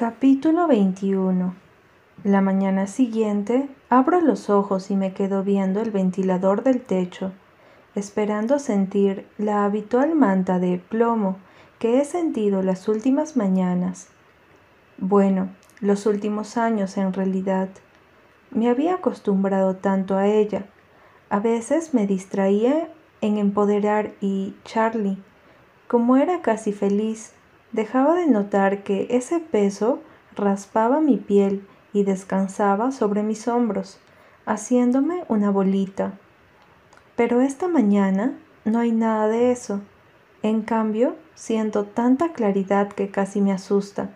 Capítulo 21 La mañana siguiente abro los ojos y me quedo viendo el ventilador del techo, esperando sentir la habitual manta de plomo que he sentido las últimas mañanas. Bueno, los últimos años en realidad. Me había acostumbrado tanto a ella. A veces me distraía en empoderar y Charlie, como era casi feliz, Dejaba de notar que ese peso raspaba mi piel y descansaba sobre mis hombros, haciéndome una bolita. Pero esta mañana no hay nada de eso. En cambio, siento tanta claridad que casi me asusta.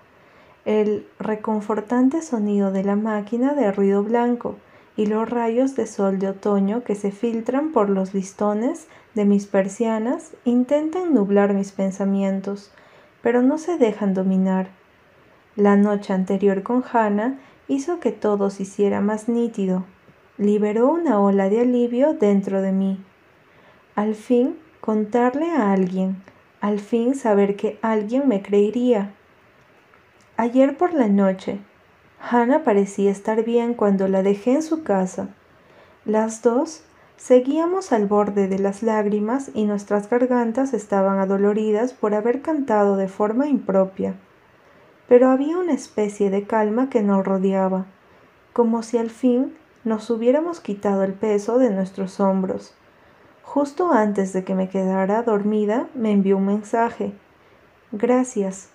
El reconfortante sonido de la máquina de ruido blanco y los rayos de sol de otoño que se filtran por los listones de mis persianas intentan nublar mis pensamientos pero no se dejan dominar. La noche anterior con Hannah hizo que todo se hiciera más nítido. Liberó una ola de alivio dentro de mí. Al fin contarle a alguien, al fin saber que alguien me creería. Ayer por la noche, Hannah parecía estar bien cuando la dejé en su casa. Las dos Seguíamos al borde de las lágrimas y nuestras gargantas estaban adoloridas por haber cantado de forma impropia. Pero había una especie de calma que nos rodeaba, como si al fin nos hubiéramos quitado el peso de nuestros hombros. Justo antes de que me quedara dormida, me envió un mensaje. Gracias.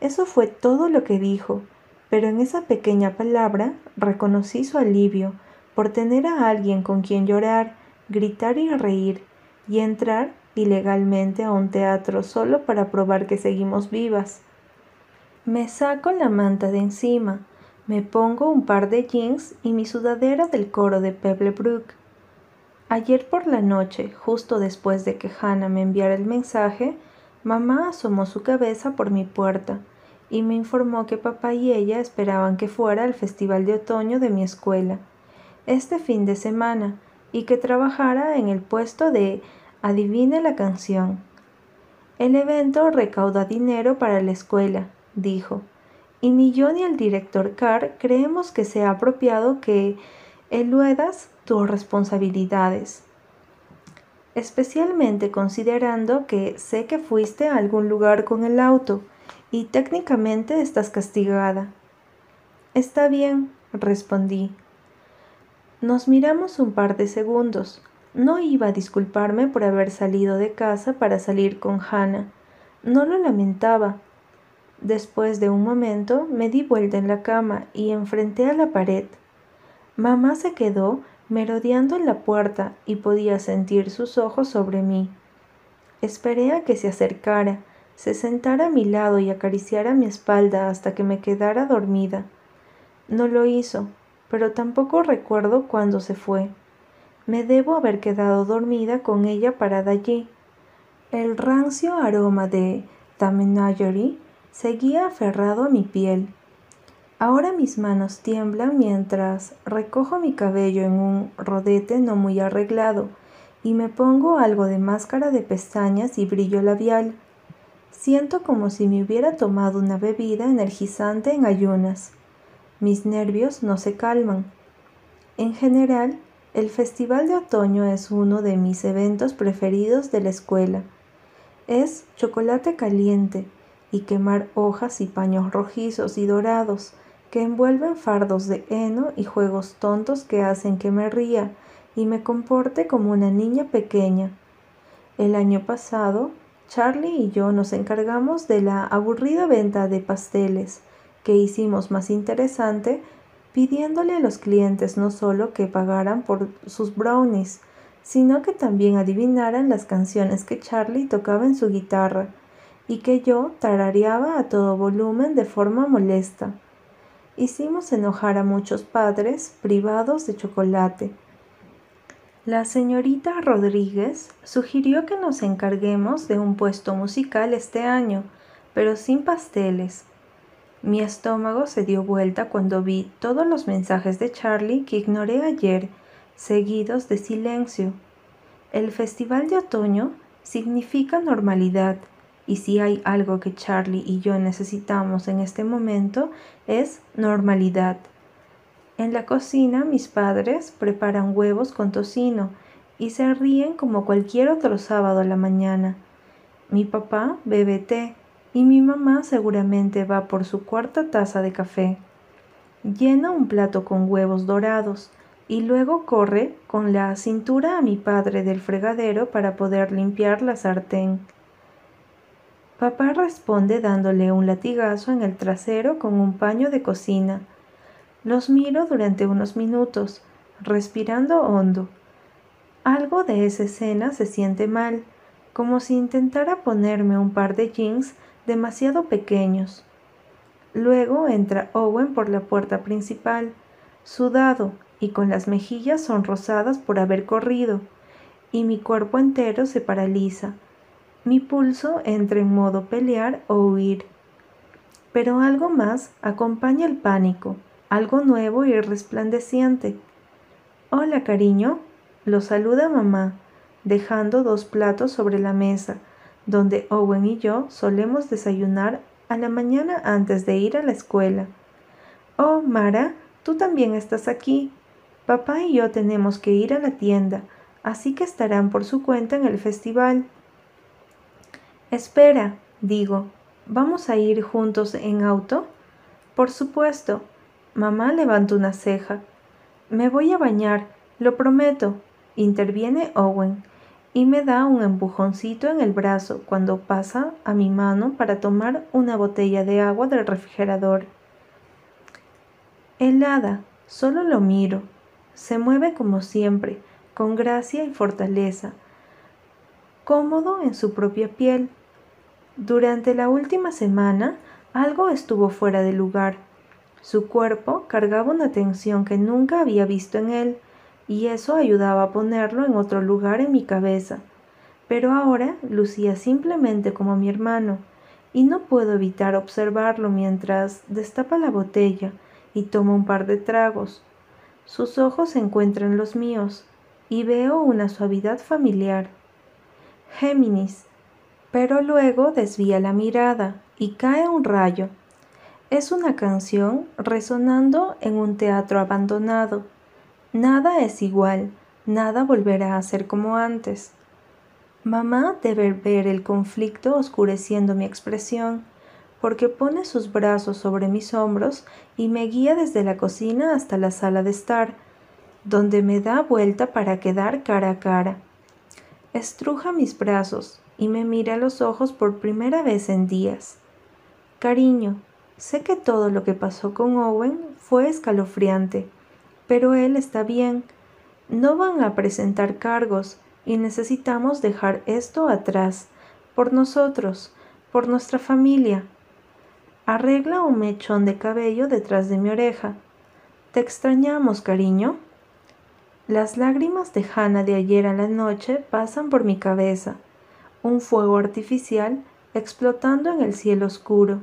Eso fue todo lo que dijo, pero en esa pequeña palabra reconocí su alivio por tener a alguien con quien llorar, gritar y reír, y entrar ilegalmente a un teatro solo para probar que seguimos vivas. Me saco la manta de encima, me pongo un par de jeans y mi sudadera del coro de Pebblebrook. Ayer por la noche, justo después de que Hannah me enviara el mensaje, mamá asomó su cabeza por mi puerta y me informó que papá y ella esperaban que fuera al festival de otoño de mi escuela este fin de semana y que trabajara en el puesto de Adivine la canción. El evento recauda dinero para la escuela, dijo, y ni yo ni el director Carr creemos que sea apropiado que eludas tus responsabilidades, especialmente considerando que sé que fuiste a algún lugar con el auto y técnicamente estás castigada. Está bien, respondí, nos miramos un par de segundos. No iba a disculparme por haber salido de casa para salir con Hannah. No lo lamentaba. Después de un momento me di vuelta en la cama y enfrenté a la pared. Mamá se quedó merodeando en la puerta y podía sentir sus ojos sobre mí. Esperé a que se acercara, se sentara a mi lado y acariciara mi espalda hasta que me quedara dormida. No lo hizo, pero tampoco recuerdo cuándo se fue. Me debo haber quedado dormida con ella parada allí. El rancio aroma de Tamenayori seguía aferrado a mi piel. Ahora mis manos tiemblan mientras recojo mi cabello en un rodete no muy arreglado y me pongo algo de máscara de pestañas y brillo labial. Siento como si me hubiera tomado una bebida energizante en ayunas mis nervios no se calman. En general, el Festival de Otoño es uno de mis eventos preferidos de la escuela. Es chocolate caliente y quemar hojas y paños rojizos y dorados que envuelven fardos de heno y juegos tontos que hacen que me ría y me comporte como una niña pequeña. El año pasado, Charlie y yo nos encargamos de la aburrida venta de pasteles que hicimos más interesante pidiéndole a los clientes no solo que pagaran por sus brownies, sino que también adivinaran las canciones que Charlie tocaba en su guitarra y que yo tarareaba a todo volumen de forma molesta. Hicimos enojar a muchos padres privados de chocolate. La señorita Rodríguez sugirió que nos encarguemos de un puesto musical este año, pero sin pasteles, mi estómago se dio vuelta cuando vi todos los mensajes de Charlie que ignoré ayer, seguidos de silencio. El festival de otoño significa normalidad y si hay algo que Charlie y yo necesitamos en este momento es normalidad. En la cocina mis padres preparan huevos con tocino y se ríen como cualquier otro sábado a la mañana. Mi papá bebe té y mi mamá seguramente va por su cuarta taza de café. Llena un plato con huevos dorados y luego corre con la cintura a mi padre del fregadero para poder limpiar la sartén. Papá responde dándole un latigazo en el trasero con un paño de cocina. Los miro durante unos minutos, respirando hondo. Algo de esa escena se siente mal, como si intentara ponerme un par de jeans demasiado pequeños. Luego entra Owen por la puerta principal, sudado y con las mejillas sonrosadas por haber corrido, y mi cuerpo entero se paraliza mi pulso entra en modo pelear o huir. Pero algo más acompaña el pánico, algo nuevo y resplandeciente. Hola, cariño, lo saluda mamá, dejando dos platos sobre la mesa, donde Owen y yo solemos desayunar a la mañana antes de ir a la escuela. Oh, Mara, tú también estás aquí. Papá y yo tenemos que ir a la tienda, así que estarán por su cuenta en el festival. Espera, digo, ¿vamos a ir juntos en auto? Por supuesto. Mamá levanta una ceja. Me voy a bañar, lo prometo, interviene Owen, y me da un empujoncito en el brazo cuando pasa a mi mano para tomar una botella de agua del refrigerador. Helada, solo lo miro. Se mueve como siempre, con gracia y fortaleza, cómodo en su propia piel, durante la última semana algo estuvo fuera de lugar. Su cuerpo cargaba una tensión que nunca había visto en él, y eso ayudaba a ponerlo en otro lugar en mi cabeza. Pero ahora lucía simplemente como mi hermano, y no puedo evitar observarlo mientras destapa la botella y toma un par de tragos. Sus ojos se encuentran los míos, y veo una suavidad familiar. Géminis, pero luego desvía la mirada y cae un rayo. Es una canción resonando en un teatro abandonado. Nada es igual, nada volverá a ser como antes. Mamá debe ver el conflicto oscureciendo mi expresión, porque pone sus brazos sobre mis hombros y me guía desde la cocina hasta la sala de estar, donde me da vuelta para quedar cara a cara. Estruja mis brazos, y me mira a los ojos por primera vez en días. Cariño, sé que todo lo que pasó con Owen fue escalofriante, pero él está bien. No van a presentar cargos y necesitamos dejar esto atrás, por nosotros, por nuestra familia. Arregla un mechón de cabello detrás de mi oreja. Te extrañamos, cariño. Las lágrimas de Hannah de ayer a la noche pasan por mi cabeza un fuego artificial explotando en el cielo oscuro.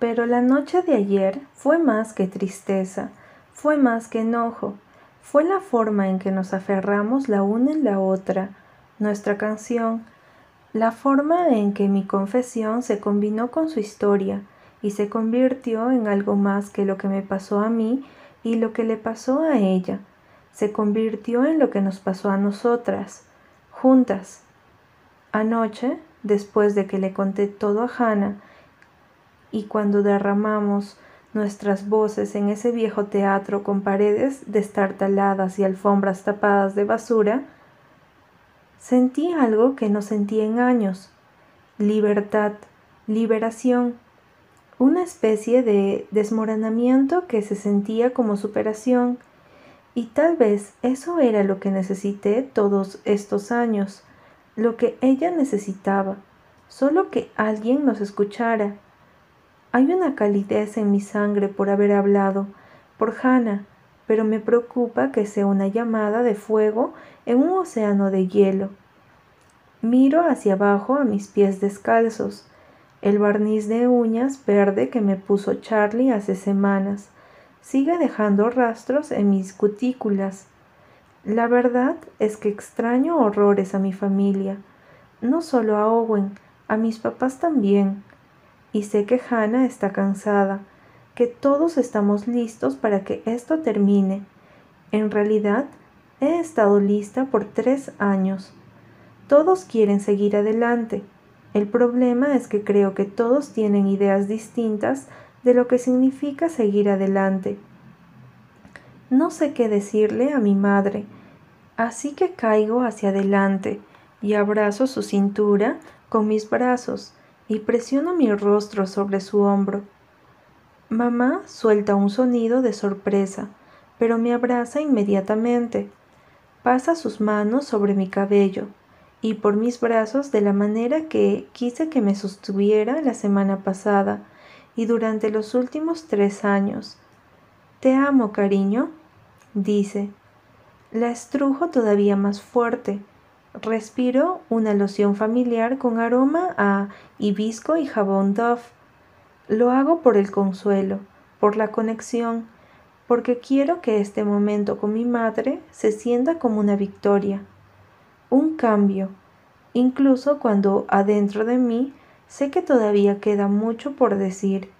Pero la noche de ayer fue más que tristeza, fue más que enojo, fue la forma en que nos aferramos la una en la otra, nuestra canción, la forma en que mi confesión se combinó con su historia y se convirtió en algo más que lo que me pasó a mí y lo que le pasó a ella, se convirtió en lo que nos pasó a nosotras, juntas, Anoche, después de que le conté todo a Hannah y cuando derramamos nuestras voces en ese viejo teatro con paredes destartaladas y alfombras tapadas de basura, sentí algo que no sentí en años, libertad, liberación, una especie de desmoronamiento que se sentía como superación, y tal vez eso era lo que necesité todos estos años, lo que ella necesitaba, solo que alguien nos escuchara. Hay una calidez en mi sangre por haber hablado, por Hannah, pero me preocupa que sea una llamada de fuego en un océano de hielo. Miro hacia abajo a mis pies descalzos, el barniz de uñas verde que me puso Charlie hace semanas sigue dejando rastros en mis cutículas. La verdad es que extraño horrores a mi familia, no solo a Owen, a mis papás también. Y sé que Hannah está cansada, que todos estamos listos para que esto termine. En realidad, he estado lista por tres años. Todos quieren seguir adelante. El problema es que creo que todos tienen ideas distintas de lo que significa seguir adelante. No sé qué decirle a mi madre, así que caigo hacia adelante y abrazo su cintura con mis brazos y presiono mi rostro sobre su hombro. Mamá suelta un sonido de sorpresa, pero me abraza inmediatamente. Pasa sus manos sobre mi cabello y por mis brazos de la manera que quise que me sostuviera la semana pasada y durante los últimos tres años. Te amo, cariño, dice. La estrujo todavía más fuerte. Respiro una loción familiar con aroma a hibisco y jabón Dove. Lo hago por el consuelo, por la conexión, porque quiero que este momento con mi madre se sienta como una victoria, un cambio, incluso cuando adentro de mí sé que todavía queda mucho por decir.